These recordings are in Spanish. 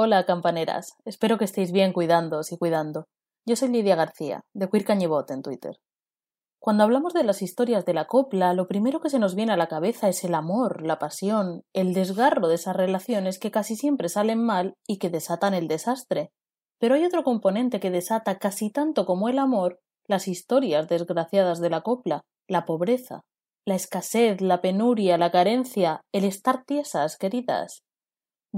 Hola, campaneras. Espero que estéis bien cuidándoos y cuidando. Yo soy Lidia García, de Queer Cañibot en Twitter. Cuando hablamos de las historias de la copla, lo primero que se nos viene a la cabeza es el amor, la pasión, el desgarro de esas relaciones que casi siempre salen mal y que desatan el desastre. Pero hay otro componente que desata casi tanto como el amor las historias desgraciadas de la copla, la pobreza, la escasez, la penuria, la carencia, el estar tiesas, queridas.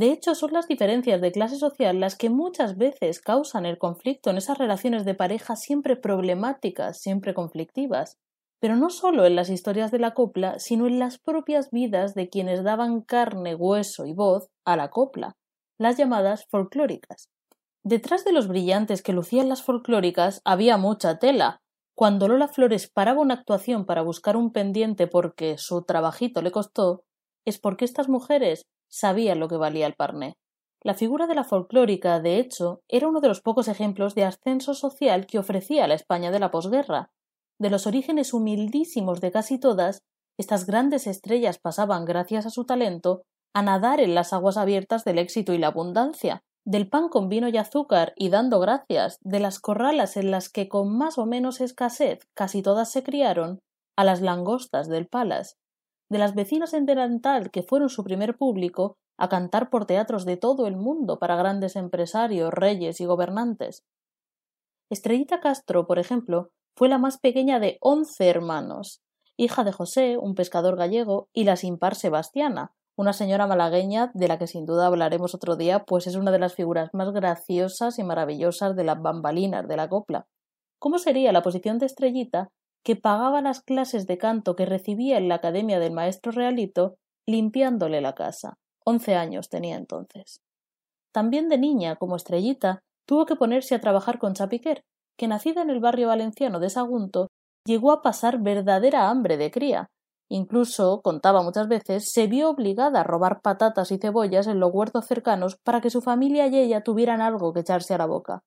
De hecho, son las diferencias de clase social las que muchas veces causan el conflicto en esas relaciones de pareja siempre problemáticas, siempre conflictivas. Pero no solo en las historias de la copla, sino en las propias vidas de quienes daban carne, hueso y voz a la copla, las llamadas folclóricas. Detrás de los brillantes que lucían las folclóricas había mucha tela. Cuando Lola Flores paraba una actuación para buscar un pendiente porque su trabajito le costó, es porque estas mujeres sabía lo que valía el parné. La figura de la folclórica, de hecho, era uno de los pocos ejemplos de ascenso social que ofrecía la España de la posguerra. De los orígenes humildísimos de casi todas, estas grandes estrellas pasaban, gracias a su talento, a nadar en las aguas abiertas del éxito y la abundancia, del pan con vino y azúcar y dando gracias, de las corralas en las que con más o menos escasez casi todas se criaron, a las langostas del Palas, de las vecinas en delantal que fueron su primer público a cantar por teatros de todo el mundo para grandes empresarios, reyes y gobernantes. Estrellita Castro, por ejemplo, fue la más pequeña de once hermanos, hija de José, un pescador gallego, y la sin par Sebastiana, una señora malagueña de la que sin duda hablaremos otro día, pues es una de las figuras más graciosas y maravillosas de las bambalinas de la copla. ¿Cómo sería la posición de Estrellita que pagaba las clases de canto que recibía en la academia del maestro Realito, limpiándole la casa. Once años tenía entonces. También de niña, como estrellita, tuvo que ponerse a trabajar con Chapiquer, que nacida en el barrio valenciano de Sagunto, llegó a pasar verdadera hambre de cría. Incluso, contaba muchas veces, se vio obligada a robar patatas y cebollas en los huertos cercanos para que su familia y ella tuvieran algo que echarse a la boca.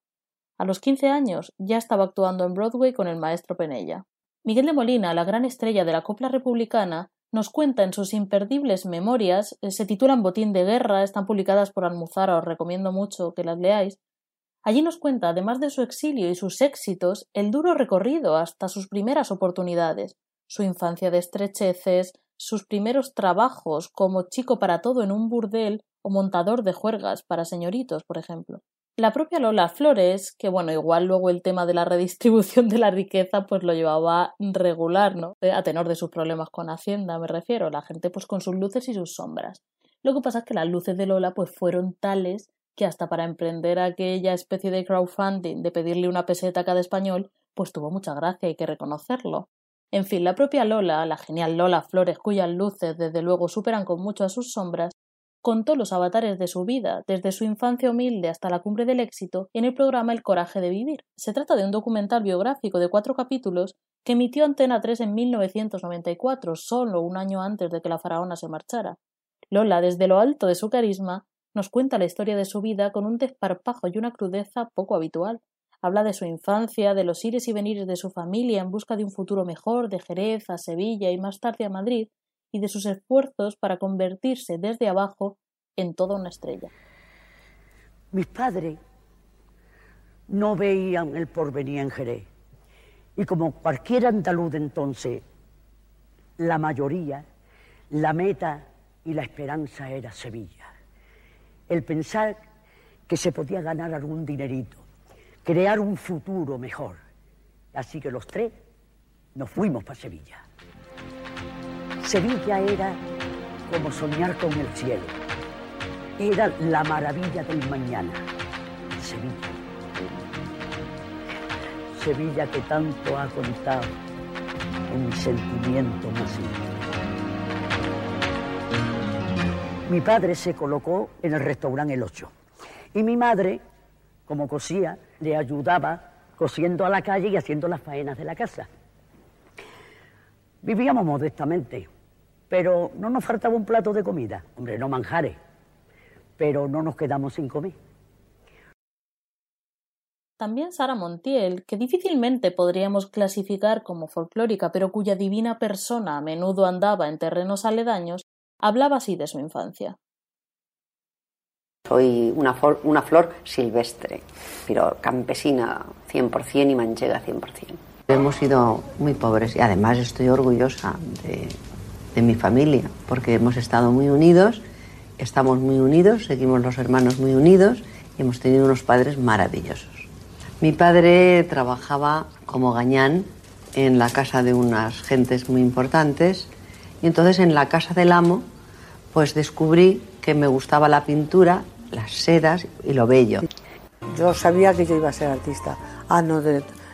A los quince años ya estaba actuando en Broadway con el maestro Penella. Miguel de Molina, la gran estrella de la copla republicana, nos cuenta en sus imperdibles memorias, eh, se titulan Botín de Guerra, están publicadas por Almuzara, os recomiendo mucho que las leáis. Allí nos cuenta, además de su exilio y sus éxitos, el duro recorrido hasta sus primeras oportunidades, su infancia de estrecheces, sus primeros trabajos como chico para todo en un burdel o montador de juergas para señoritos, por ejemplo. La propia Lola Flores, que bueno, igual luego el tema de la redistribución de la riqueza pues lo llevaba regular, ¿no? A tenor de sus problemas con Hacienda, me refiero, la gente pues con sus luces y sus sombras. Lo que pasa es que las luces de Lola pues fueron tales que hasta para emprender aquella especie de crowdfunding de pedirle una peseta a cada español, pues tuvo mucha gracia, hay que reconocerlo. En fin, la propia Lola, la genial Lola Flores, cuyas luces desde luego superan con mucho a sus sombras, contó los avatares de su vida, desde su infancia humilde hasta la cumbre del éxito, en el programa El coraje de vivir. Se trata de un documental biográfico de cuatro capítulos que emitió Antena 3 en 1994, solo un año antes de que la faraona se marchara. Lola, desde lo alto de su carisma, nos cuenta la historia de su vida con un desparpajo y una crudeza poco habitual. Habla de su infancia, de los ires y venires de su familia en busca de un futuro mejor, de Jerez a Sevilla y más tarde a Madrid, y de sus esfuerzos para convertirse desde abajo en toda una estrella. Mis padres no veían el porvenir en Jerez. Y como cualquier andaluz de entonces, la mayoría, la meta y la esperanza era Sevilla. El pensar que se podía ganar algún dinerito, crear un futuro mejor. Así que los tres nos fuimos para Sevilla. Sevilla era como soñar con el cielo. Era la maravilla del mañana. Sevilla. Sevilla que tanto ha contado en mi sentimiento más íntimo. Mi padre se colocó en el restaurante El Ocho y mi madre, como cosía, le ayudaba cosiendo a la calle y haciendo las faenas de la casa. Vivíamos modestamente, pero no nos faltaba un plato de comida. Hombre, no manjares, pero no nos quedamos sin comer. También Sara Montiel, que difícilmente podríamos clasificar como folclórica, pero cuya divina persona a menudo andaba en terrenos aledaños, hablaba así de su infancia. soy una, una flor silvestre, pero campesina 100% y manchega 100%. Hemos sido muy pobres y además estoy orgullosa de, de mi familia, porque hemos estado muy unidos, estamos muy unidos, seguimos los hermanos muy unidos y hemos tenido unos padres maravillosos. Mi padre trabajaba como gañán en la casa de unas gentes muy importantes y entonces en la casa del amo pues descubrí que me gustaba la pintura, las sedas y lo bello. Yo sabía que yo iba a ser artista. Ah, no,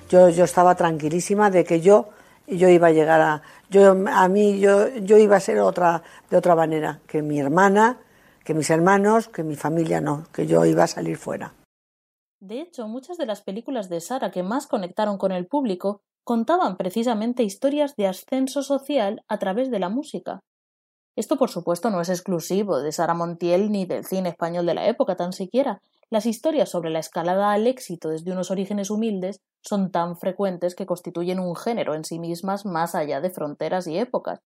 yo, yo estaba tranquilísima de que yo, yo iba a llegar a... Yo, a mí yo, yo iba a ser otra, de otra manera, que mi hermana, que mis hermanos, que mi familia no, que yo iba a salir fuera. De hecho, muchas de las películas de Sara que más conectaron con el público contaban precisamente historias de ascenso social a través de la música. Esto, por supuesto, no es exclusivo de Sara Montiel ni del cine español de la época tan siquiera. Las historias sobre la escalada al éxito desde unos orígenes humildes son tan frecuentes que constituyen un género en sí mismas más allá de fronteras y épocas.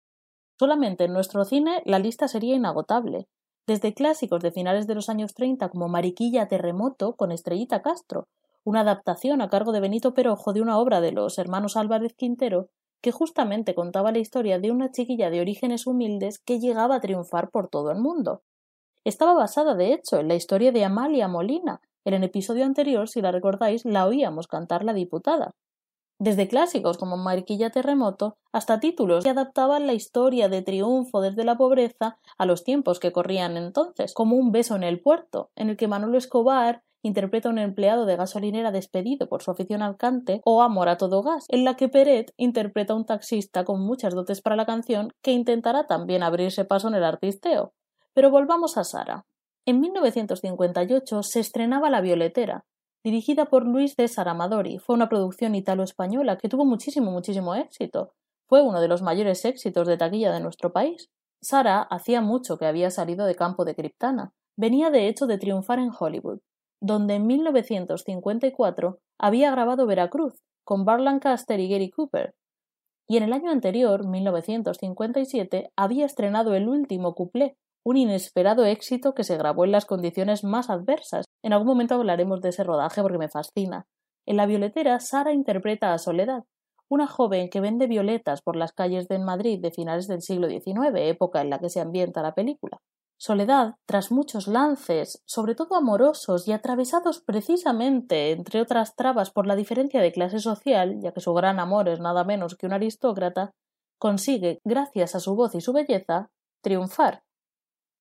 Solamente en nuestro cine la lista sería inagotable, desde clásicos de finales de los años 30 como Mariquilla Terremoto con Estrellita Castro, una adaptación a cargo de Benito Perojo de una obra de los hermanos Álvarez Quintero que justamente contaba la historia de una chiquilla de orígenes humildes que llegaba a triunfar por todo el mundo. Estaba basada, de hecho, en la historia de Amalia Molina. En el episodio anterior, si la recordáis, la oíamos cantar la diputada. Desde clásicos como Mariquilla Terremoto hasta títulos que adaptaban la historia de triunfo desde la pobreza a los tiempos que corrían entonces, como Un beso en el puerto, en el que Manolo Escobar interpreta a un empleado de gasolinera despedido por su afición al cante, o Amor a todo gas, en la que Peret interpreta a un taxista con muchas dotes para la canción que intentará también abrirse paso en el artisteo. Pero volvamos a Sara. En 1958 se estrenaba La Violetera, dirigida por Luis César Amadori. Fue una producción italo-española que tuvo muchísimo, muchísimo éxito. Fue uno de los mayores éxitos de taquilla de nuestro país. Sara hacía mucho que había salido de campo de Criptana. Venía de hecho de triunfar en Hollywood donde en 1954 había grabado Veracruz con Bart Lancaster y Gary Cooper, y en el año anterior, 1957, había estrenado el último cuplé, un inesperado éxito que se grabó en las condiciones más adversas. En algún momento hablaremos de ese rodaje porque me fascina. En La Violetera, Sara interpreta a Soledad, una joven que vende violetas por las calles de Madrid de finales del siglo XIX, época en la que se ambienta la película. Soledad, tras muchos lances, sobre todo amorosos y atravesados precisamente, entre otras trabas, por la diferencia de clase social, ya que su gran amor es nada menos que un aristócrata, consigue, gracias a su voz y su belleza, triunfar.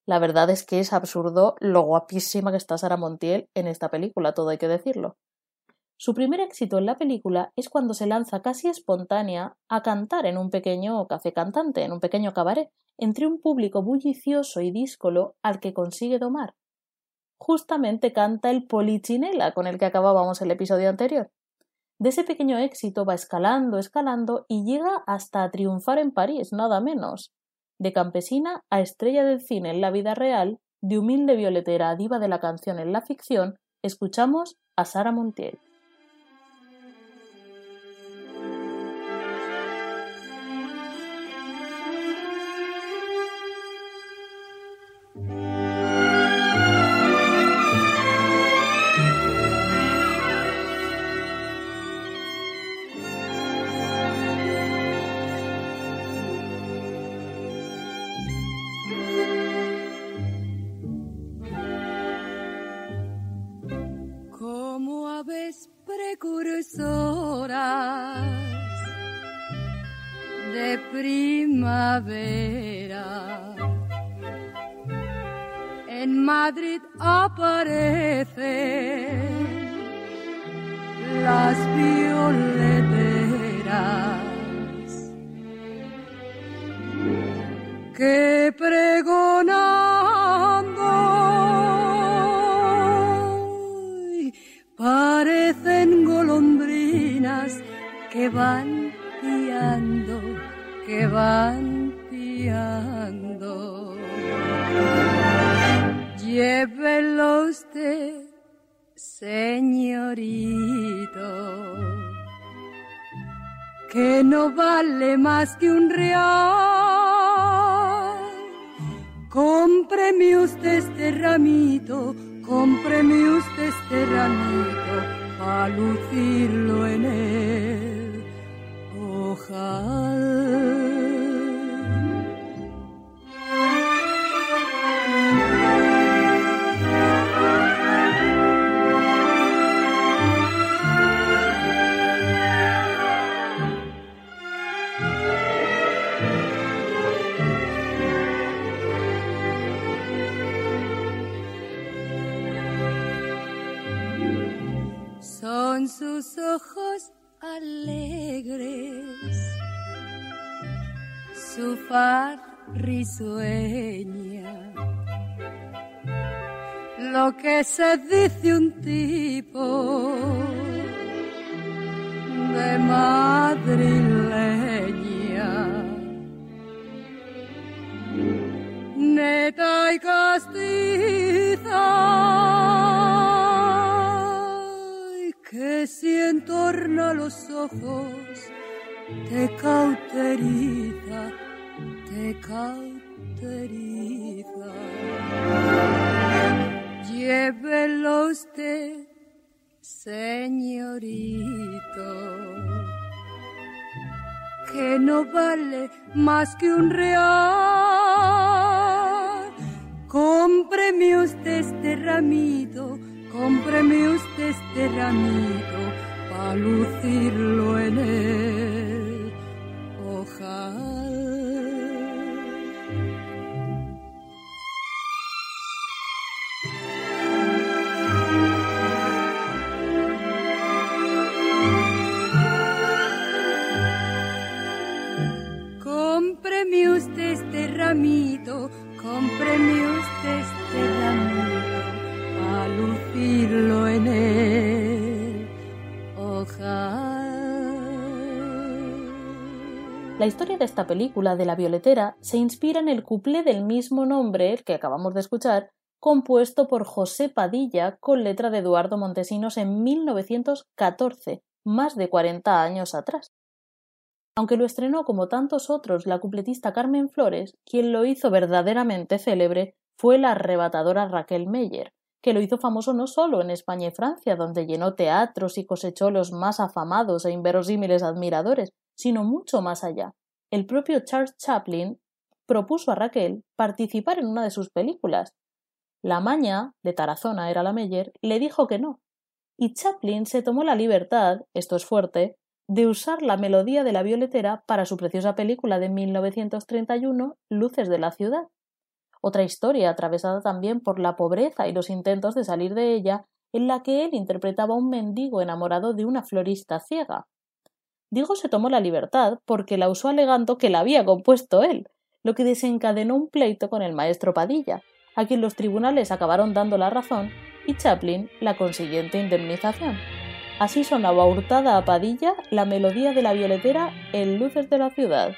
La verdad es que es absurdo lo guapísima que está Sara Montiel en esta película, todo hay que decirlo. Su primer éxito en la película es cuando se lanza casi espontánea a cantar en un pequeño café cantante, en un pequeño cabaret, entre un público bullicioso y díscolo al que consigue domar. Justamente canta el Polichinela con el que acabábamos el episodio anterior. De ese pequeño éxito va escalando, escalando y llega hasta triunfar en París, nada menos. De campesina a estrella del cine en la vida real, de humilde violetera a diva de la canción en la ficción, escuchamos a Sara Montiel. De primavera. En Madrid aparecen las violeteras que pregonando que van piando, que van piando. Llévelo usted, señorito, que no vale más que un real. Cómpreme usted este ramito cómpreme usted este ramito para lucirlo en. Son sus ojos alegres, su far risueña. Lo que se dice un tipo de madrileña. Neta y castiza. Que si entorna los ojos te cauteriza, te cauteriza. Llévelo usted, señorito, que no vale más que un real. Cómpreme usted este ramito, cómpreme usted este ramito, para lucirlo en el usted este ramito, a lucirlo en el ojal. La historia de esta película de La Violetera se inspira en el cuplé del mismo nombre, que acabamos de escuchar, compuesto por José Padilla con letra de Eduardo Montesinos en 1914, más de 40 años atrás. Aunque lo estrenó como tantos otros la cupletista Carmen Flores, quien lo hizo verdaderamente célebre fue la arrebatadora Raquel Meyer, que lo hizo famoso no solo en España y Francia, donde llenó teatros y cosechó los más afamados e inverosímiles admiradores, sino mucho más allá. El propio Charles Chaplin propuso a Raquel participar en una de sus películas. La maña, de Tarazona era la Meyer, le dijo que no. Y Chaplin se tomó la libertad, esto es fuerte, de usar la melodía de la violetera para su preciosa película de 1931, Luces de la ciudad. Otra historia atravesada también por la pobreza y los intentos de salir de ella, en la que él interpretaba a un mendigo enamorado de una florista ciega. Digo se tomó la libertad porque la usó alegando que la había compuesto él, lo que desencadenó un pleito con el maestro Padilla, a quien los tribunales acabaron dando la razón y Chaplin la consiguiente indemnización. Así sonaba hurtada a Padilla la melodía de la violetera en Luces de la ciudad.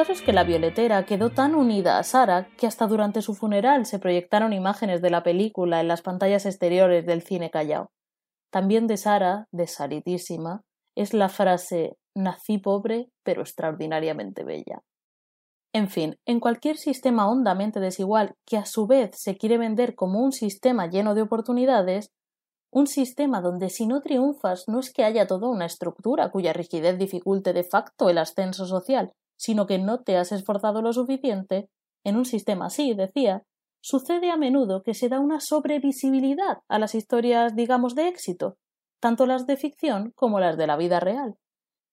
Caso es que la violetera quedó tan unida a Sara que hasta durante su funeral se proyectaron imágenes de la película en las pantallas exteriores del cine Callao. También de Sara, de Saritísima, es la frase nací pobre pero extraordinariamente bella. En fin, en cualquier sistema hondamente desigual que a su vez se quiere vender como un sistema lleno de oportunidades, un sistema donde si no triunfas no es que haya toda una estructura cuya rigidez dificulte de facto el ascenso social, sino que no te has esforzado lo suficiente, en un sistema así, decía, sucede a menudo que se da una sobrevisibilidad a las historias, digamos, de éxito, tanto las de ficción como las de la vida real.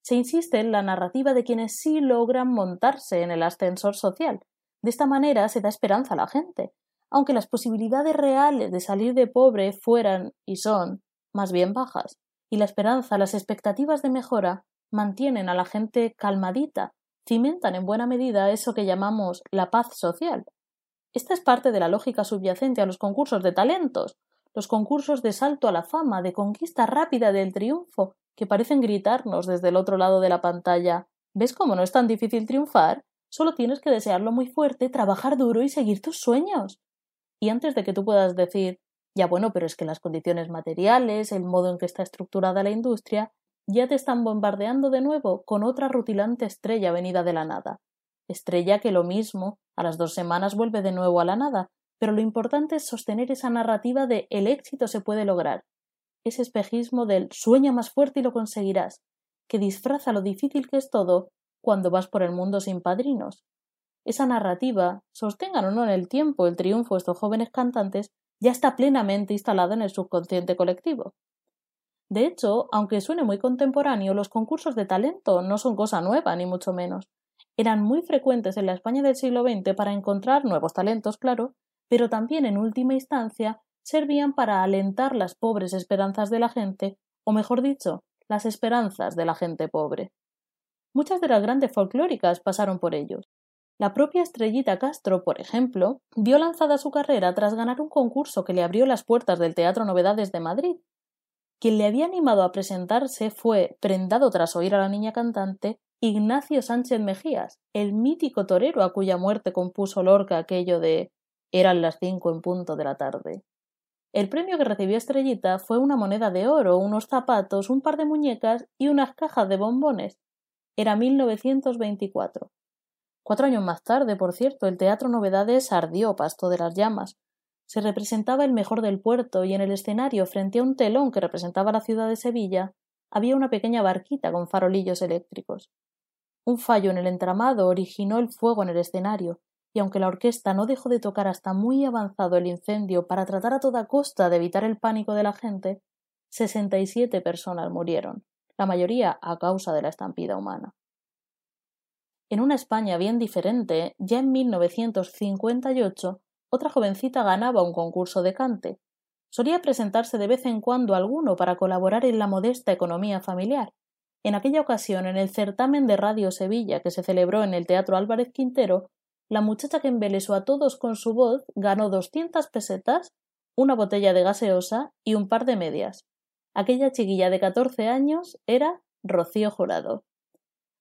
Se insiste en la narrativa de quienes sí logran montarse en el ascensor social. De esta manera se da esperanza a la gente, aunque las posibilidades reales de salir de pobre fueran y son más bien bajas. y la esperanza, las expectativas de mejora mantienen a la gente calmadita, cimentan en buena medida eso que llamamos la paz social. Esta es parte de la lógica subyacente a los concursos de talentos, los concursos de salto a la fama, de conquista rápida del triunfo, que parecen gritarnos desde el otro lado de la pantalla ¿Ves cómo no es tan difícil triunfar? Solo tienes que desearlo muy fuerte, trabajar duro y seguir tus sueños. Y antes de que tú puedas decir ya bueno, pero es que las condiciones materiales, el modo en que está estructurada la industria, ya te están bombardeando de nuevo con otra rutilante estrella venida de la nada. Estrella que lo mismo, a las dos semanas vuelve de nuevo a la nada, pero lo importante es sostener esa narrativa de el éxito se puede lograr, ese espejismo del sueña más fuerte y lo conseguirás, que disfraza lo difícil que es todo cuando vas por el mundo sin padrinos. Esa narrativa, sostengan o no en el tiempo el triunfo de estos jóvenes cantantes, ya está plenamente instalada en el subconsciente colectivo. De hecho, aunque suene muy contemporáneo, los concursos de talento no son cosa nueva, ni mucho menos. Eran muy frecuentes en la España del siglo XX para encontrar nuevos talentos, claro, pero también en última instancia servían para alentar las pobres esperanzas de la gente, o mejor dicho, las esperanzas de la gente pobre. Muchas de las grandes folclóricas pasaron por ellos. La propia Estrellita Castro, por ejemplo, vio lanzada su carrera tras ganar un concurso que le abrió las puertas del Teatro Novedades de Madrid. Quien le había animado a presentarse fue, prendado tras oír a la niña cantante, Ignacio Sánchez Mejías, el mítico torero a cuya muerte compuso Lorca aquello de eran las cinco en punto de la tarde. El premio que recibió Estrellita fue una moneda de oro, unos zapatos, un par de muñecas y unas cajas de bombones. Era 1924. Cuatro años más tarde, por cierto, el Teatro Novedades ardió pasto de las llamas. Se representaba el mejor del puerto y en el escenario, frente a un telón que representaba la ciudad de Sevilla, había una pequeña barquita con farolillos eléctricos. Un fallo en el entramado originó el fuego en el escenario, y aunque la orquesta no dejó de tocar hasta muy avanzado el incendio para tratar a toda costa de evitar el pánico de la gente, sesenta y siete personas murieron, la mayoría a causa de la estampida humana. En una España bien diferente, ya en 1958, otra jovencita ganaba un concurso de cante. Solía presentarse de vez en cuando alguno para colaborar en la modesta economía familiar. En aquella ocasión, en el certamen de Radio Sevilla que se celebró en el Teatro Álvarez Quintero, la muchacha que embelesó a todos con su voz ganó doscientas pesetas, una botella de gaseosa y un par de medias. Aquella chiquilla de catorce años era Rocío Jurado.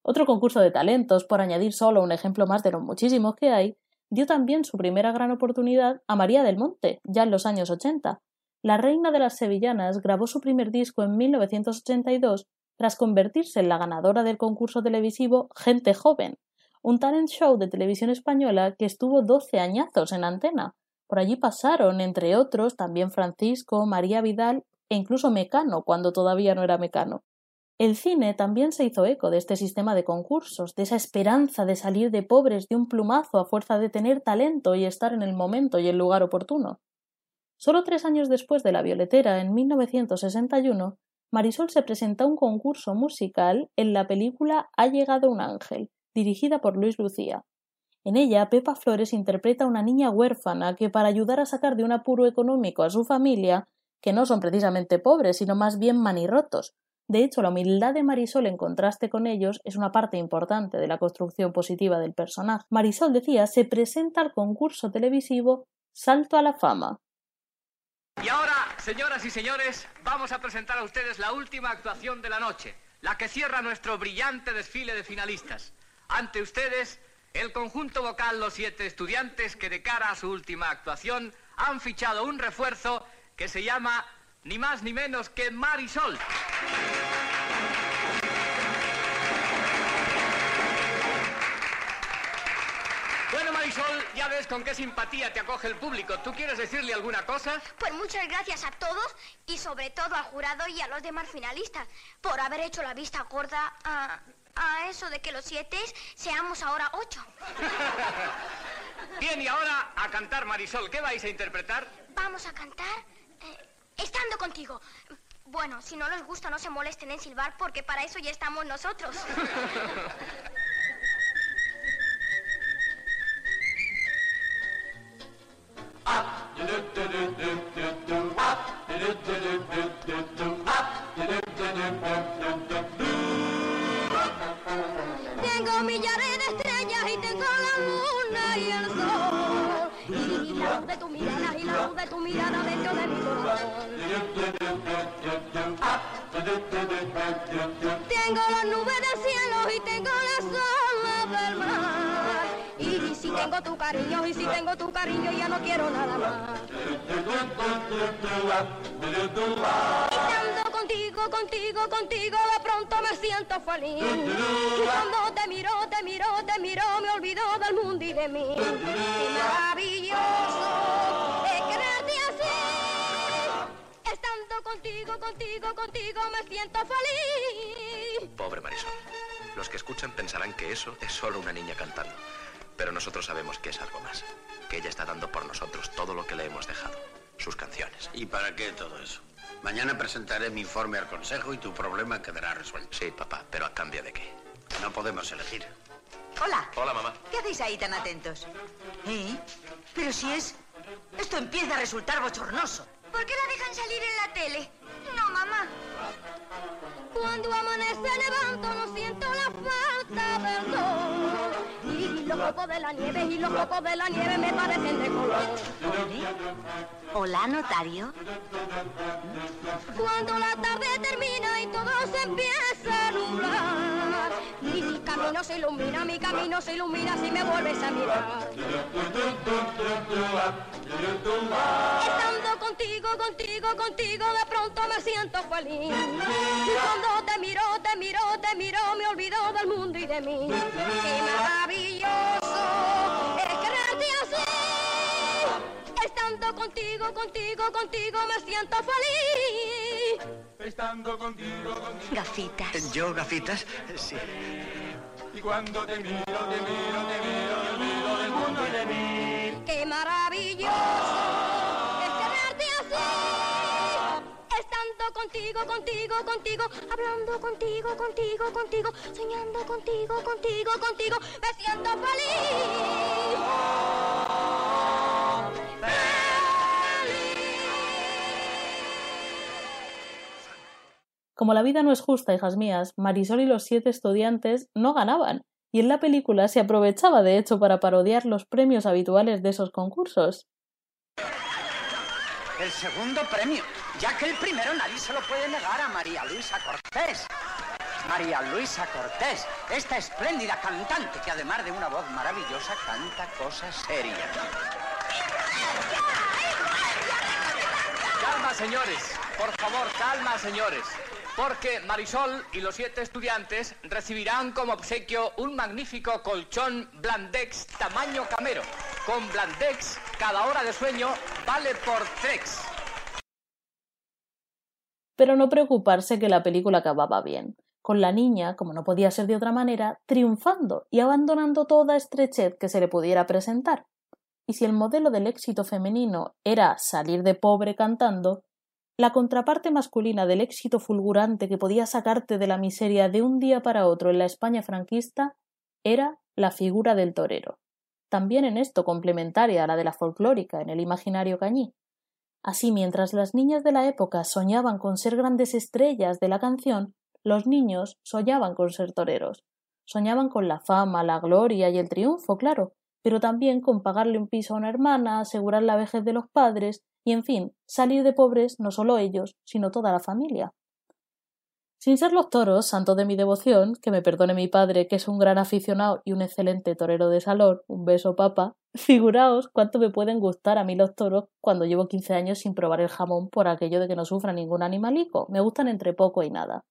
Otro concurso de talentos, por añadir solo un ejemplo más de los muchísimos que hay, dio también su primera gran oportunidad a María del Monte, ya en los años 80. La reina de las sevillanas grabó su primer disco en 1982 tras convertirse en la ganadora del concurso televisivo Gente Joven, un talent show de televisión española que estuvo doce añazos en antena. Por allí pasaron, entre otros, también Francisco, María Vidal e incluso Mecano, cuando todavía no era Mecano. El cine también se hizo eco de este sistema de concursos, de esa esperanza de salir de pobres de un plumazo a fuerza de tener talento y estar en el momento y el lugar oportuno. Solo tres años después de La Violetera, en 1961, Marisol se presenta a un concurso musical en la película Ha llegado un ángel, dirigida por Luis Lucía. En ella, Pepa Flores interpreta a una niña huérfana que, para ayudar a sacar de un apuro económico a su familia, que no son precisamente pobres, sino más bien manirrotos, de hecho, la humildad de Marisol en contraste con ellos es una parte importante de la construcción positiva del personaje. Marisol decía se presenta al concurso televisivo Salto a la Fama. Y ahora, señoras y señores, vamos a presentar a ustedes la última actuación de la noche, la que cierra nuestro brillante desfile de finalistas. Ante ustedes, el conjunto vocal Los Siete Estudiantes que de cara a su última actuación han fichado un refuerzo que se llama ni más ni menos que Marisol. Bueno, Marisol, ya ves con qué simpatía te acoge el público. ¿Tú quieres decirle alguna cosa? Pues muchas gracias a todos y sobre todo al jurado y a los demás finalistas por haber hecho la vista gorda a, a eso de que los siete seamos ahora ocho. Bien, y ahora a cantar, Marisol. ¿Qué vais a interpretar? Vamos a cantar eh, estando contigo. Bueno, si no les gusta, no se molesten en silbar, porque para eso ya estamos nosotros. Tengo millares de estrellas y tengo la luna y el sol. Luz de tu mirada y la luz de tu mirada dentro de mi corazón. Tengo las nubes del cielo y tengo las olas del mar. Y si tengo tu cariño, y si tengo tu cariño, ya no quiero nada más. Estando contigo, contigo, contigo, de pronto me siento feliz. Y cuando te miro, te miro, te miro, me olvido del mundo y de mí. Contigo, me siento feliz. Pobre Marisol. Los que escuchan pensarán que eso es solo una niña cantando. Pero nosotros sabemos que es algo más. Que ella está dando por nosotros todo lo que le hemos dejado. Sus canciones. ¿Y para qué todo eso? Mañana presentaré mi informe al consejo y tu problema quedará resuelto. Sí, papá, pero a cambio de qué. No podemos elegir. Hola. Hola, mamá. ¿Qué hacéis ahí tan atentos? ¿Eh? Pero si es... Esto empieza a resultar bochornoso. ¿Por qué la dejan salir en la tele? No, mamá. Cuando amanece levanto no siento la falta. Y los copos de la nieve y los copos de la nieve me parecen de color. Hola, notario. Cuando la tarde termina y todo se empieza a nublar. Y mi camino se ilumina, mi camino se ilumina si me vuelves a mirar. Estando contigo, contigo, contigo, de pronto me siento feliz. Y cuando te miro, te miro, te miro, me olvido del mundo y de mí. Qué maravilloso contigo, contigo, contigo, me siento feliz. Estando contigo, contigo. Gafitas. ¿Yo, gafitas? Sí. Y cuando te miro, te miro, te miro, me olvido del mundo y de mí. Qué maravilloso contigo, contigo, contigo, hablando contigo, contigo, contigo, soñando contigo, contigo, contigo, me siento feliz. Como la vida no es justa, hijas mías, Marisol y los siete estudiantes no ganaban, y en la película se aprovechaba de hecho para parodiar los premios habituales de esos concursos. El segundo premio, ya que el primero nadie se lo puede negar a María Luisa Cortés. María Luisa Cortés, esta espléndida cantante que además de una voz maravillosa canta cosas serias. Calma, señores. Por favor, calma, señores. Porque Marisol y los siete estudiantes recibirán como obsequio un magnífico colchón Blandex tamaño camero. Con Blandex, cada hora de sueño vale por tres. Pero no preocuparse que la película acababa bien, con la niña, como no podía ser de otra manera, triunfando y abandonando toda estrechez que se le pudiera presentar. Y si el modelo del éxito femenino era salir de pobre cantando, la contraparte masculina del éxito fulgurante que podía sacarte de la miseria de un día para otro en la España franquista era la figura del torero, también en esto complementaria a la de la folclórica en el imaginario cañí. Así, mientras las niñas de la época soñaban con ser grandes estrellas de la canción, los niños soñaban con ser toreros. Soñaban con la fama, la gloria y el triunfo, claro, pero también con pagarle un piso a una hermana, asegurar la vejez de los padres y, en fin, salir de pobres no solo ellos, sino toda la familia. Sin ser los toros, santo de mi devoción, que me perdone mi padre, que es un gran aficionado y un excelente torero de salón, un beso papa, figuraos cuánto me pueden gustar a mí los toros cuando llevo quince años sin probar el jamón por aquello de que no sufra ningún animalico, me gustan entre poco y nada.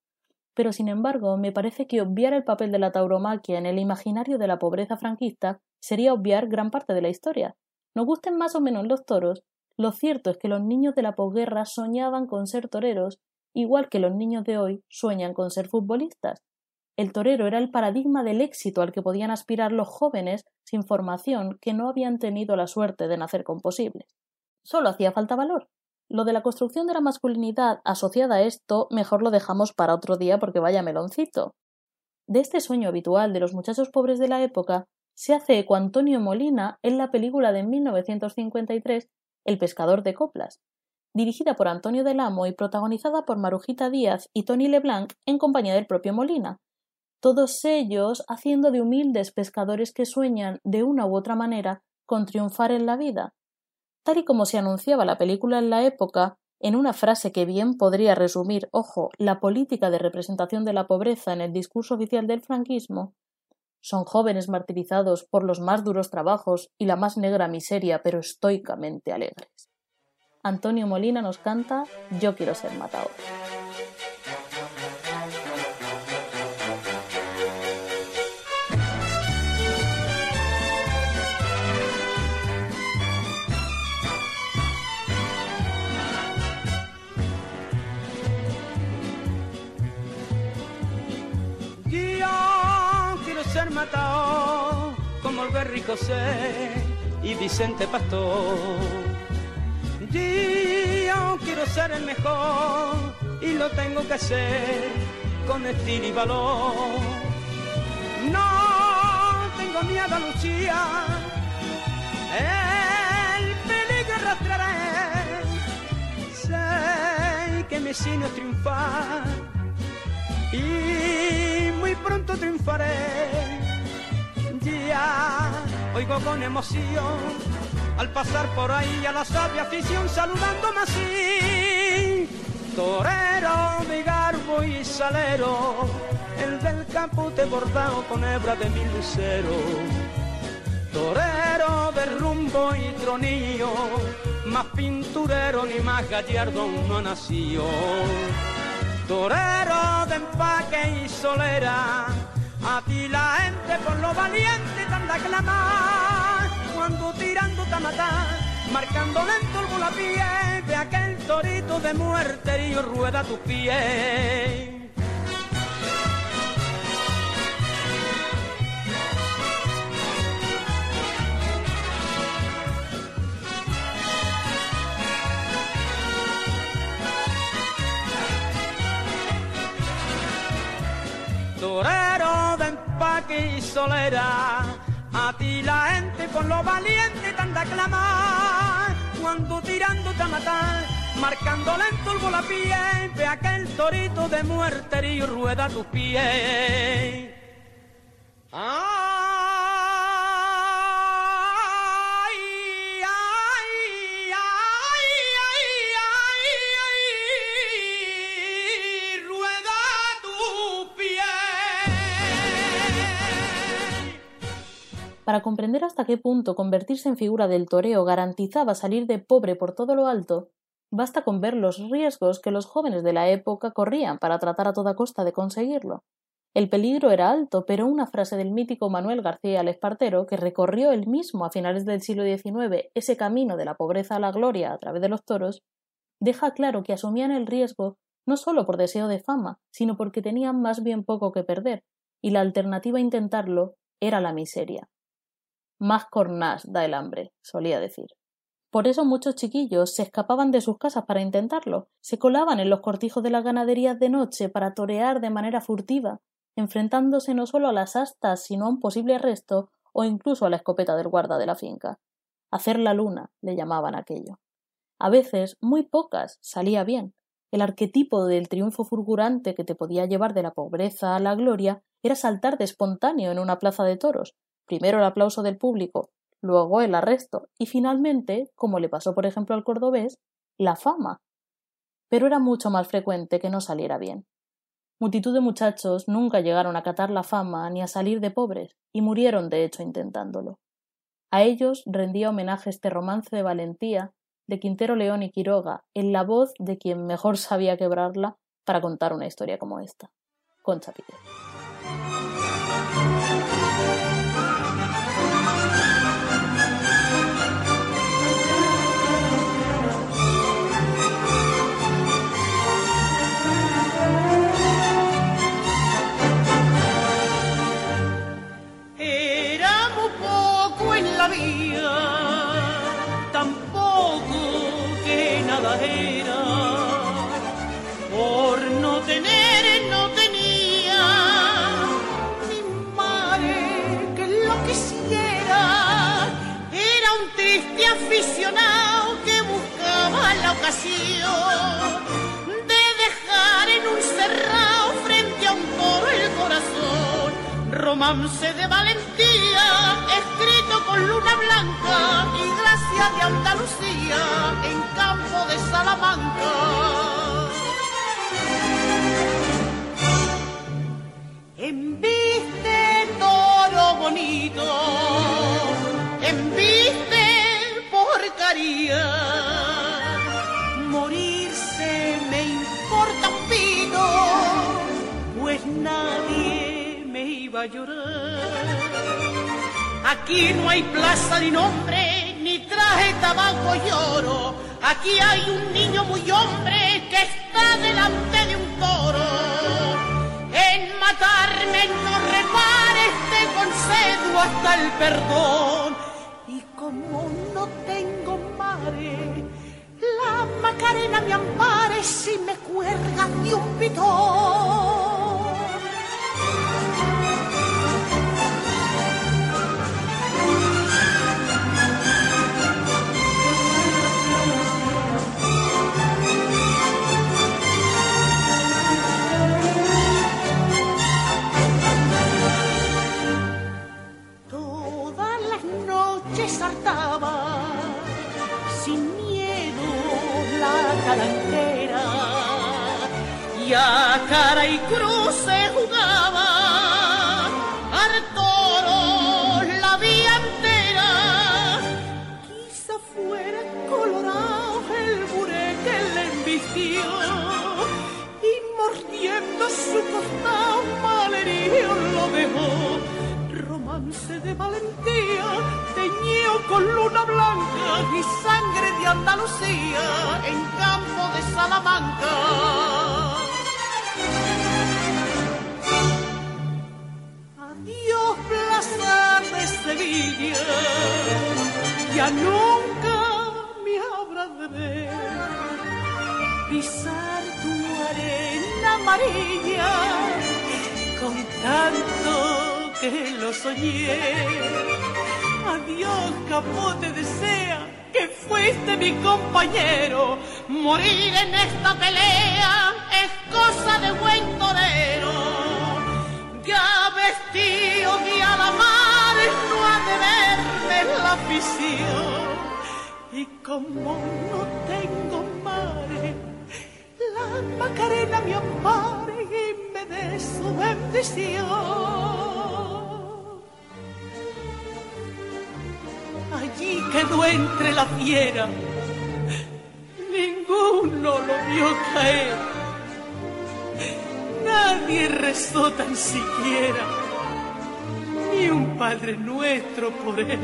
Pero sin embargo, me parece que obviar el papel de la tauromaquia en el imaginario de la pobreza franquista sería obviar gran parte de la historia. Nos gusten más o menos los toros, lo cierto es que los niños de la posguerra soñaban con ser toreros, igual que los niños de hoy sueñan con ser futbolistas. El torero era el paradigma del éxito al que podían aspirar los jóvenes sin formación que no habían tenido la suerte de nacer con posibles. Solo hacía falta valor. Lo de la construcción de la masculinidad asociada a esto mejor lo dejamos para otro día porque vaya meloncito. De este sueño habitual de los muchachos pobres de la época se hace eco Antonio Molina en la película de 1953 El pescador de coplas, dirigida por Antonio del Amo y protagonizada por Marujita Díaz y Tony LeBlanc en compañía del propio Molina. Todos ellos haciendo de humildes pescadores que sueñan, de una u otra manera, con triunfar en la vida. Tal y como se anunciaba la película en la época, en una frase que bien podría resumir, ojo, la política de representación de la pobreza en el discurso oficial del franquismo, son jóvenes martirizados por los más duros trabajos y la más negra miseria, pero estoicamente alegres. Antonio Molina nos canta Yo quiero ser matador. José y Vicente Pastor. Yo quiero ser el mejor y lo tengo que hacer con estilo y valor. No tengo miedo a luchar, el peligro arrastraré. Sé que mi sino es triunfar y muy pronto triunfaré. Ya oigo con emoción al pasar por ahí a la sabia afición saludándome así. Torero de garbo y salero, el del capute bordado con hebra de mil luceros. Torero de rumbo y tronillo, más pinturero ni más gallardo no ha nacido torero de empaque y solera, a ti la gente por lo valiente te anda a clamar, cuando tirando te matar, marcando lento el volapié, de aquel torito de muerte y rueda tu pie. torero y solera. A ti la gente con lo valiente te anda a clamar, cuando tirándote a matar, marcando lento el volapié, ve aquel torito de muerte y rueda tus pies. Ay, Para comprender hasta qué punto convertirse en figura del toreo garantizaba salir de pobre por todo lo alto, basta con ver los riesgos que los jóvenes de la época corrían para tratar a toda costa de conseguirlo. El peligro era alto, pero una frase del mítico Manuel García el Espartero, que recorrió él mismo a finales del siglo XIX ese camino de la pobreza a la gloria a través de los toros, deja claro que asumían el riesgo no solo por deseo de fama, sino porque tenían más bien poco que perder, y la alternativa a intentarlo era la miseria. Más cornás da el hambre, solía decir. Por eso muchos chiquillos se escapaban de sus casas para intentarlo, se colaban en los cortijos de las ganaderías de noche para torear de manera furtiva, enfrentándose no solo a las astas, sino a un posible arresto o incluso a la escopeta del guarda de la finca. Hacer la luna, le llamaban aquello. A veces, muy pocas, salía bien. El arquetipo del triunfo fulgurante que te podía llevar de la pobreza a la gloria era saltar de espontáneo en una plaza de toros, primero el aplauso del público, luego el arresto y finalmente, como le pasó por ejemplo al cordobés, la fama. Pero era mucho más frecuente que no saliera bien. Multitud de muchachos nunca llegaron a catar la fama ni a salir de pobres, y murieron de hecho intentándolo. A ellos rendía homenaje este romance de valentía de Quintero León y Quiroga, en la voz de quien mejor sabía quebrarla para contar una historia como esta, Concha Piquer. De dejar en un cerrado frente a un toro el corazón. romance de valentía, escrito con luna blanca y gracia de Andalucía en campo de Salamanca. Enviste toro bonito, enviste porcaría. Llorar. Aquí no hay plaza ni nombre, ni traje tabaco y oro. Aquí hay un niño muy hombre que está delante de un toro. En matarme no repares, te concedo hasta el perdón. Y como no tengo mare, la Macarena me ampare si me cuelga de un pitón. Cara y cruz se jugaba al toro la vía entera. Quizá fuera colorado el buré que le embistió y mordiendo su costado malherido lo dejó romance de valentía, teñido con luna blanca y sangre de Andalucía en campo de Salamanca. Sevilla, ya nunca me habrá de ver pisar tu arena amarilla con tanto que lo soñé. Adiós, capote desea que fuiste mi compañero. Morir en esta pelea es cosa de buen torero. Ya vestido de a la mar no ha de verme la afición. Y como no tengo mare, la Macarena me ampare y me dé su bendición. Allí quedó entre la fiera, ninguno lo vio caer, nadie rezó tan siquiera, ni un Padre Nuestro por él.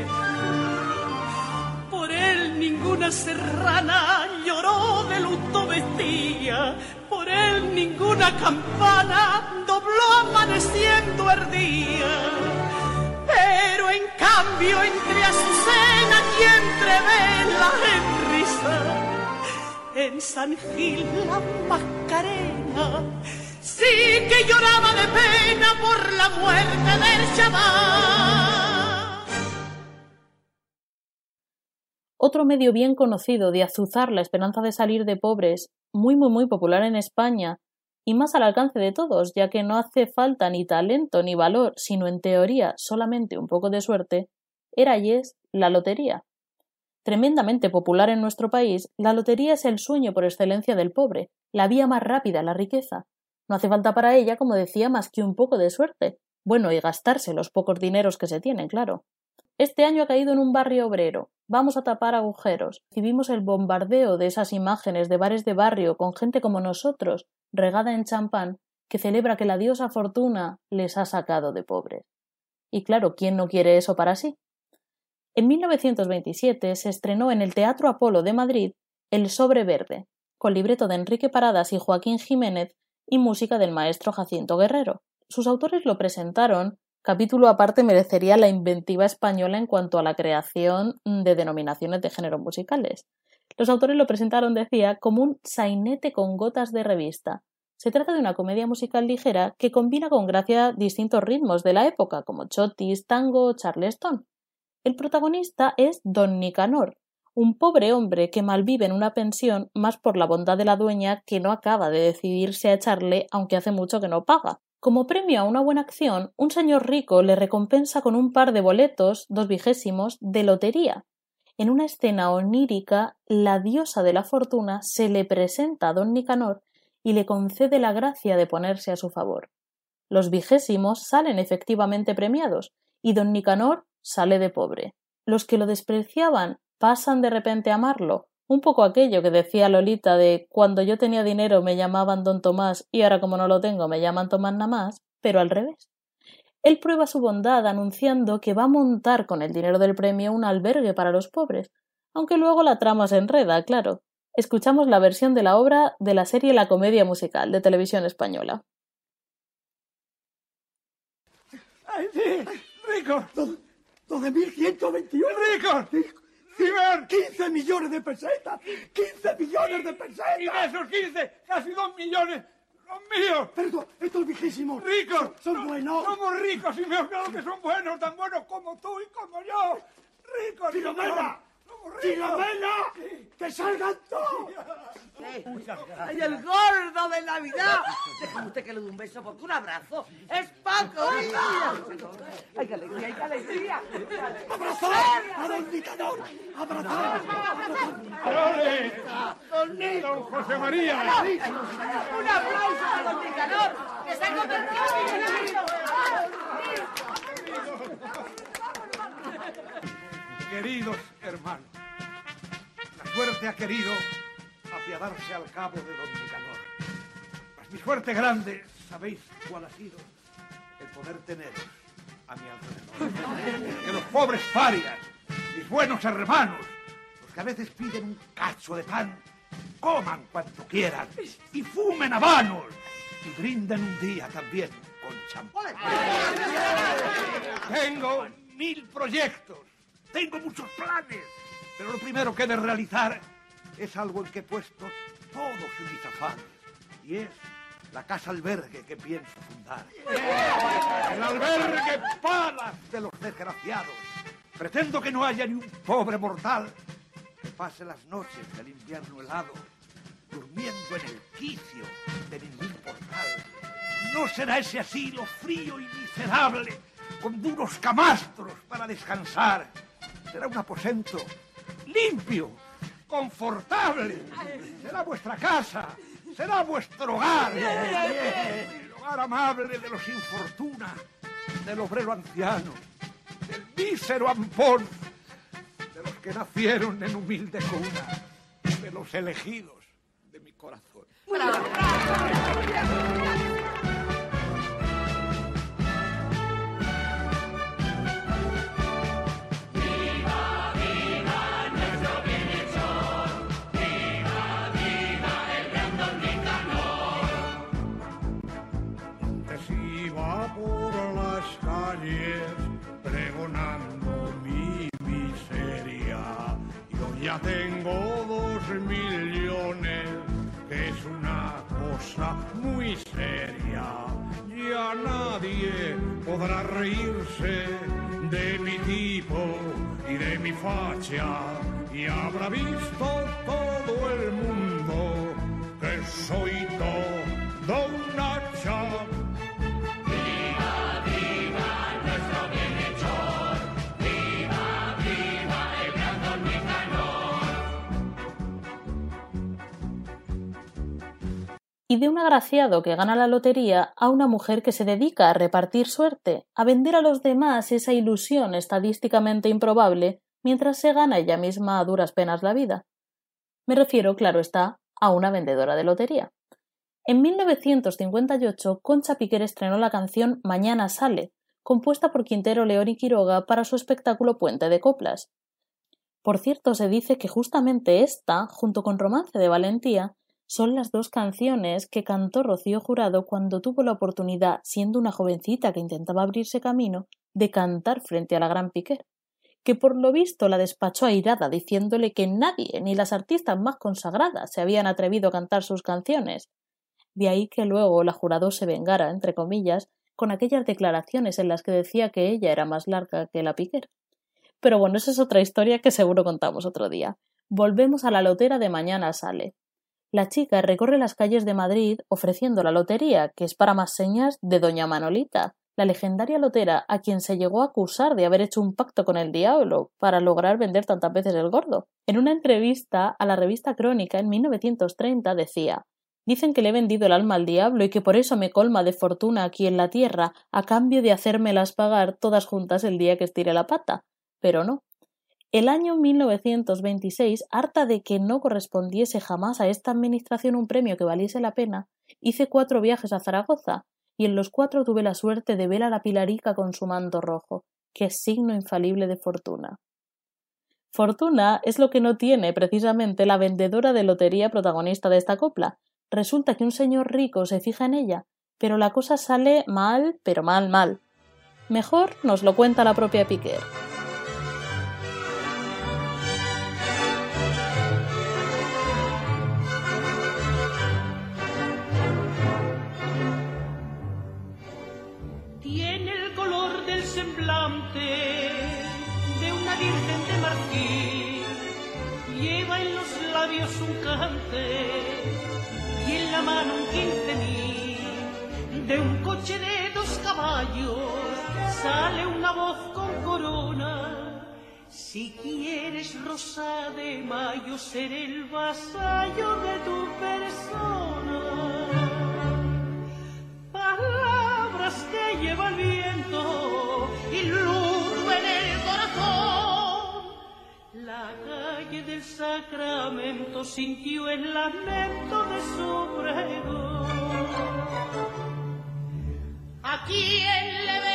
Por él ninguna serrana lloró de luto vestía, por él ninguna campana dobló amaneciendo el día. Pero en cambio entre Azucena y entre velas en risa, en San Gil la Macarena sí que lloraba de pena por la muerte del chaval. Otro medio bien conocido de azuzar la esperanza de salir de pobres, muy muy muy popular en España, y más al alcance de todos, ya que no hace falta ni talento ni valor, sino en teoría solamente un poco de suerte, era y es la lotería. Tremendamente popular en nuestro país, la lotería es el sueño por excelencia del pobre, la vía más rápida a la riqueza. No hace falta para ella, como decía, más que un poco de suerte. Bueno, y gastarse los pocos dineros que se tienen, claro. Este año ha caído en un barrio obrero. Vamos a tapar agujeros. Recibimos el bombardeo de esas imágenes de bares de barrio con gente como nosotros, regada en champán, que celebra que la diosa fortuna les ha sacado de pobres. Y claro, ¿quién no quiere eso para sí? En 1927 se estrenó en el Teatro Apolo de Madrid El Sobre Verde, con libreto de Enrique Paradas y Joaquín Jiménez y música del maestro Jacinto Guerrero. Sus autores lo presentaron capítulo aparte merecería la inventiva española en cuanto a la creación de denominaciones de género musicales. Los autores lo presentaron, decía, como un sainete con gotas de revista. Se trata de una comedia musical ligera que combina con gracia distintos ritmos de la época, como chotis, tango o charleston. El protagonista es don Nicanor, un pobre hombre que malvive en una pensión más por la bondad de la dueña que no acaba de decidirse a echarle aunque hace mucho que no paga. Como premio a una buena acción, un señor rico le recompensa con un par de boletos, dos vigésimos, de lotería. En una escena onírica, la diosa de la fortuna se le presenta a don Nicanor y le concede la gracia de ponerse a su favor. Los vigésimos salen efectivamente premiados, y don Nicanor sale de pobre. Los que lo despreciaban pasan de repente a amarlo, un poco aquello que decía Lolita de cuando yo tenía dinero me llamaban don Tomás y ahora como no lo tengo me llaman Tomás nada más, pero al revés. Él prueba su bondad anunciando que va a montar con el dinero del premio un albergue para los pobres, aunque luego la trama se enreda, claro. Escuchamos la versión de la obra de la serie La Comedia Musical de Televisión Española. ¡Ay, sí! ¡Rico! ¡12.121! ¡Rico! ¡Ciber! ¡15 millones de pesetas! ¡15 millones de pesetas! ¡Y de esos 15, casi 2 millones! ¡Los míos! Pero estos viejísimos... ¡Ricos! ¡Son buenos! ¡Somos ricos y me claro que son buenos! ¡Tan buenos como tú y como yo! ¡Ricos! ¡Filomena! ¡Filomena! ¡Que salgan todos! ¡Ay, el gordo de Navidad! Déjame usted que le dé un beso porque un abrazo es Paco. ¡Ay, qué alegría, ay, qué alegría! ¡Abrazar a don Nicanor! ¡Abrazar! ¡Ole! ¡Don José María! ¡Un aplauso a don Nicanor! ¡Que se ha convertido en Queridos la suerte ha querido apiadarse al cabo de don Nicanor. Mas mi suerte grande, ¿sabéis cuál ha sido? El poder teneros a mi alrededor. Que los pobres parias, mis buenos hermanos, los que a veces piden un cacho de pan, coman cuanto quieran y fumen habanos y brinden un día también con champán. Tengo mil proyectos, tengo muchos planes, pero lo primero que he de realizar es algo en que he puesto todos mis afanes, y es la casa albergue que pienso fundar. El albergue palas de los desgraciados. Pretendo que no haya ni un pobre mortal que pase las noches del invierno helado durmiendo en el quicio de ningún portal. No será ese asilo frío y miserable con duros camastros para descansar. Será un aposento limpio, confortable. Será vuestra casa, será vuestro hogar. El hogar amable de los infortuna, del obrero anciano, del mísero ampón, de los que nacieron en humilde cuna, de los elegidos de mi corazón. Antes tengo dos millones, es una cosa muy seria. Ya nadie podrá reírse de mi tipo y de mi facha. Y habrá visto todo el mundo y de un agraciado que gana la lotería a una mujer que se dedica a repartir suerte, a vender a los demás esa ilusión estadísticamente improbable, mientras se gana ella misma a duras penas la vida. Me refiero, claro está, a una vendedora de lotería. En 1958, Concha Piquer estrenó la canción Mañana sale, compuesta por Quintero León y Quiroga para su espectáculo Puente de Coplas. Por cierto, se dice que justamente esta, junto con Romance de Valentía, son las dos canciones que cantó Rocío Jurado cuando tuvo la oportunidad, siendo una jovencita que intentaba abrirse camino, de cantar frente a la gran Piquer, que por lo visto la despachó airada diciéndole que nadie, ni las artistas más consagradas, se habían atrevido a cantar sus canciones. De ahí que luego la jurado se vengara, entre comillas, con aquellas declaraciones en las que decía que ella era más larga que la Piquer. Pero bueno, esa es otra historia que seguro contamos otro día. Volvemos a la lotera de mañana sale. La chica recorre las calles de Madrid ofreciendo la lotería, que es para más señas de doña Manolita, la legendaria lotera a quien se llegó a acusar de haber hecho un pacto con el diablo para lograr vender tantas veces el gordo. En una entrevista a la revista Crónica en 1930 decía Dicen que le he vendido el alma al diablo y que por eso me colma de fortuna aquí en la tierra, a cambio de hacérmelas pagar todas juntas el día que estire la pata. Pero no. El año 1926, harta de que no correspondiese jamás a esta administración un premio que valiese la pena, hice cuatro viajes a Zaragoza, y en los cuatro tuve la suerte de ver a la Pilarica con su manto rojo, que es signo infalible de fortuna. Fortuna es lo que no tiene precisamente la vendedora de lotería protagonista de esta copla, Resulta que un señor rico se fija en ella, pero la cosa sale mal, pero mal, mal. Mejor nos lo cuenta la propia Piquer. De una virgen de marfil. Lleva en los labios un cante y en la mano un quince mil. De un coche de dos caballos sale una voz con corona. Si quieres rosa de mayo, seré el vasallo de tu persona. Palabras que lleva el viento y luz en el corazón. La calle del Sacramento sintió el lamento de su pregón. ¿A quién le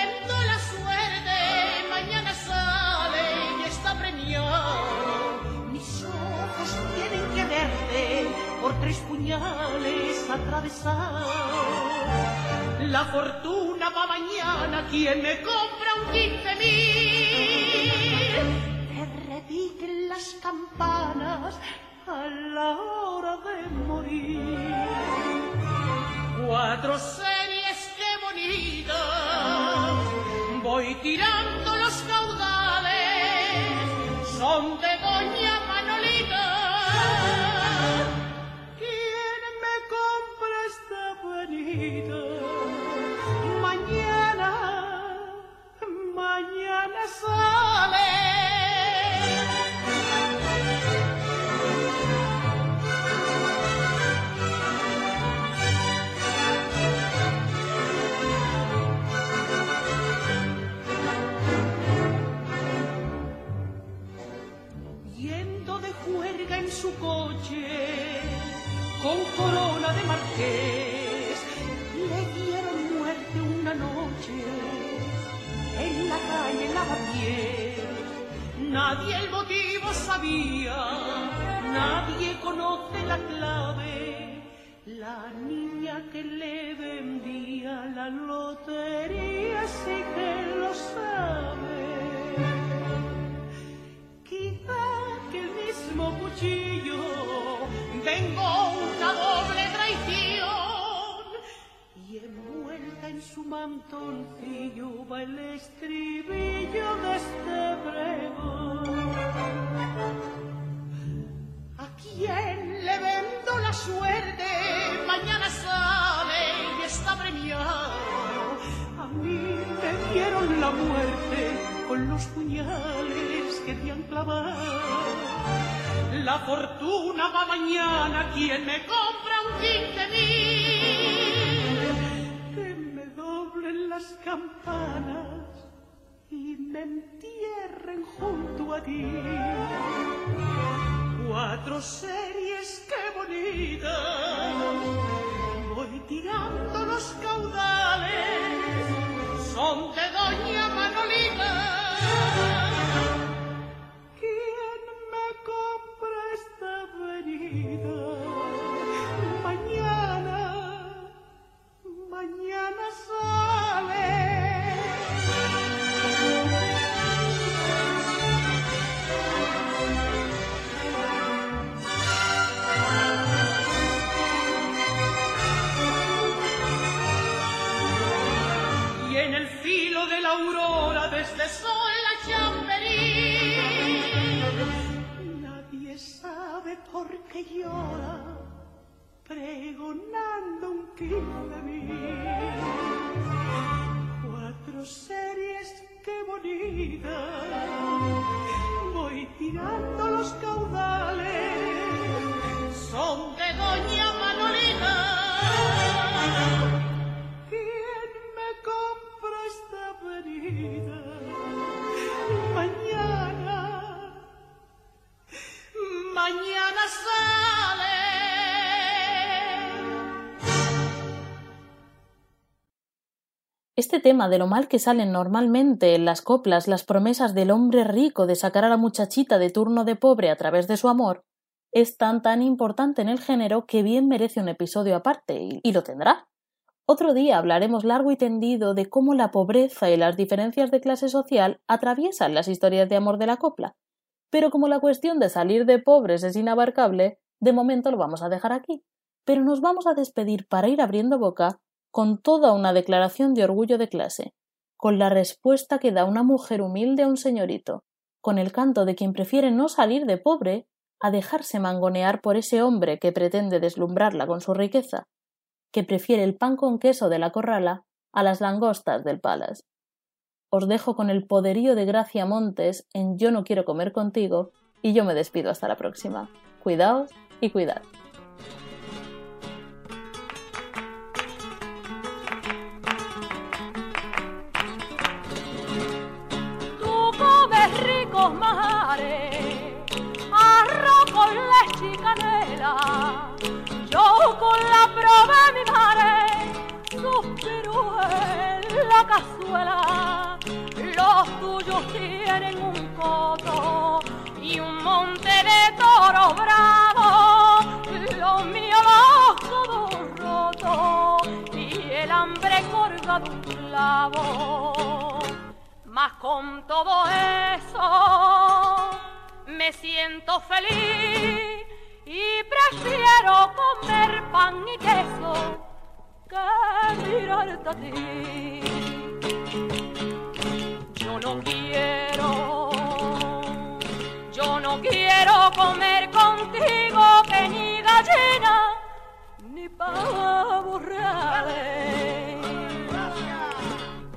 por tres puñales atravesados. La fortuna va mañana, quien me compra un quince mil. Que repiquen las campanas a la hora de morir. Cuatro series, qué bonitas. Voy tirando los caudales, son de su coche, con corona de marqués, Lavapiés. Nadie el motivo sabía, nadie conoce la clave. La niña que le vendía la lotería sí que lo sabe. Quizá que el mismo cuchillo su mantoncillo va el estribillo de este pregón. ¿A quién le vendo la suerte? Mañana sale y está premiado. A mí me dieron la muerte con los puñales que te han clavado. La fortuna va mañana, quien me compra un quince. Doblen las campanas y me entierren junto a ti. Cuatro series, qué bonitas. Voy tirando los caudales, son de Doña Manolita. ¿Quién me compra esta venida? Este tema de lo mal que salen normalmente en las coplas las promesas del hombre rico de sacar a la muchachita de turno de pobre a través de su amor es tan tan importante en el género que bien merece un episodio aparte y, y lo tendrá. Otro día hablaremos largo y tendido de cómo la pobreza y las diferencias de clase social atraviesan las historias de amor de la copla. Pero como la cuestión de salir de pobres es inabarcable, de momento lo vamos a dejar aquí. Pero nos vamos a despedir para ir abriendo boca con toda una declaración de orgullo de clase, con la respuesta que da una mujer humilde a un señorito, con el canto de quien prefiere no salir de pobre a dejarse mangonear por ese hombre que pretende deslumbrarla con su riqueza, que prefiere el pan con queso de la corrala a las langostas del palas. Os dejo con el poderío de Gracia Montes en Yo no quiero comer contigo y yo me despido hasta la próxima. Cuidaos y cuidad. Ricos mares, arroz con leche y. Yo con la prueba de mi madre suspiro en la cazuela. Los tuyos tienen un coto y un monte de toros bravos. Los míos los codos rotos y el hambre colga de un clavo. Mas con todo eso me siento feliz y prefiero comer pan y queso que mirarte a ti. Yo no quiero, yo no quiero comer contigo que ni gallina ni pavo reales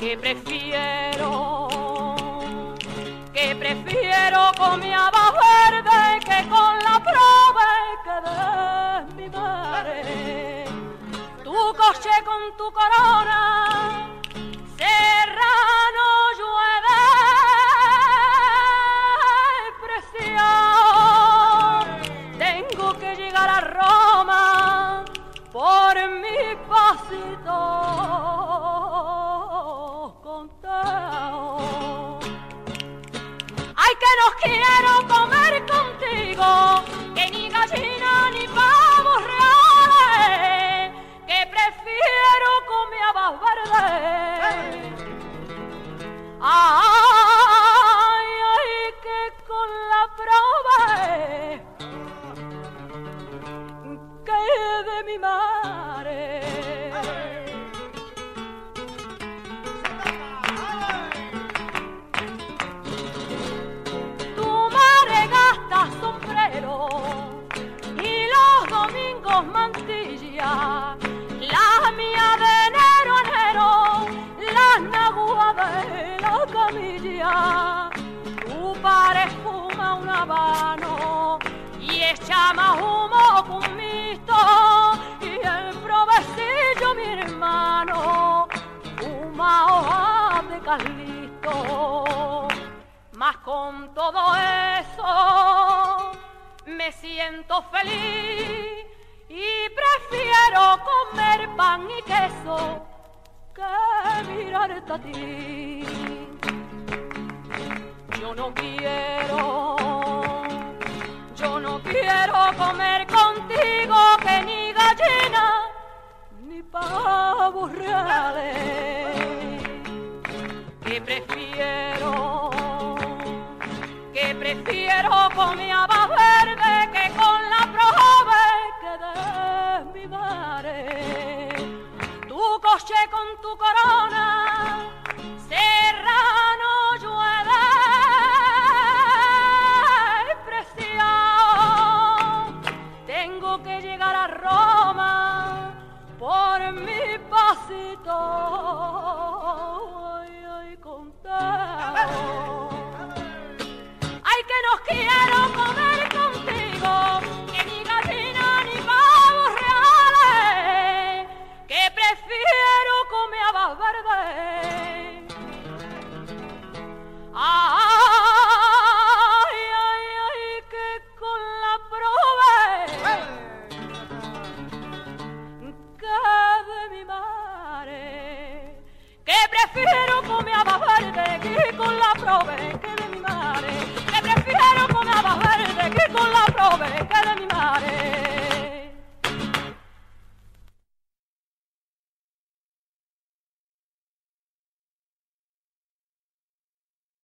que prefiero, que prefiero con mi habas verde que con la prove que de mi madre. Tu coche con tu corona, con todo eso me siento feliz y prefiero comer pan y queso que mirarte a ti. Yo no quiero, yo no quiero comer contigo que ni gallina ni pavos reales. Prefiero, prefiero con mi haba verde que con la prove que de mi. Tu coche con tu corona cerrada. Quiero comer contigo, que ni gallinas ni pavos reales, que prefiero comer avabarde. Ay, ay, ay, ay que con la prove que de mi madre, que prefiero comer avabarde que con la prove que de mi madre. Quiero con agua verde que con la prove que de mi mare.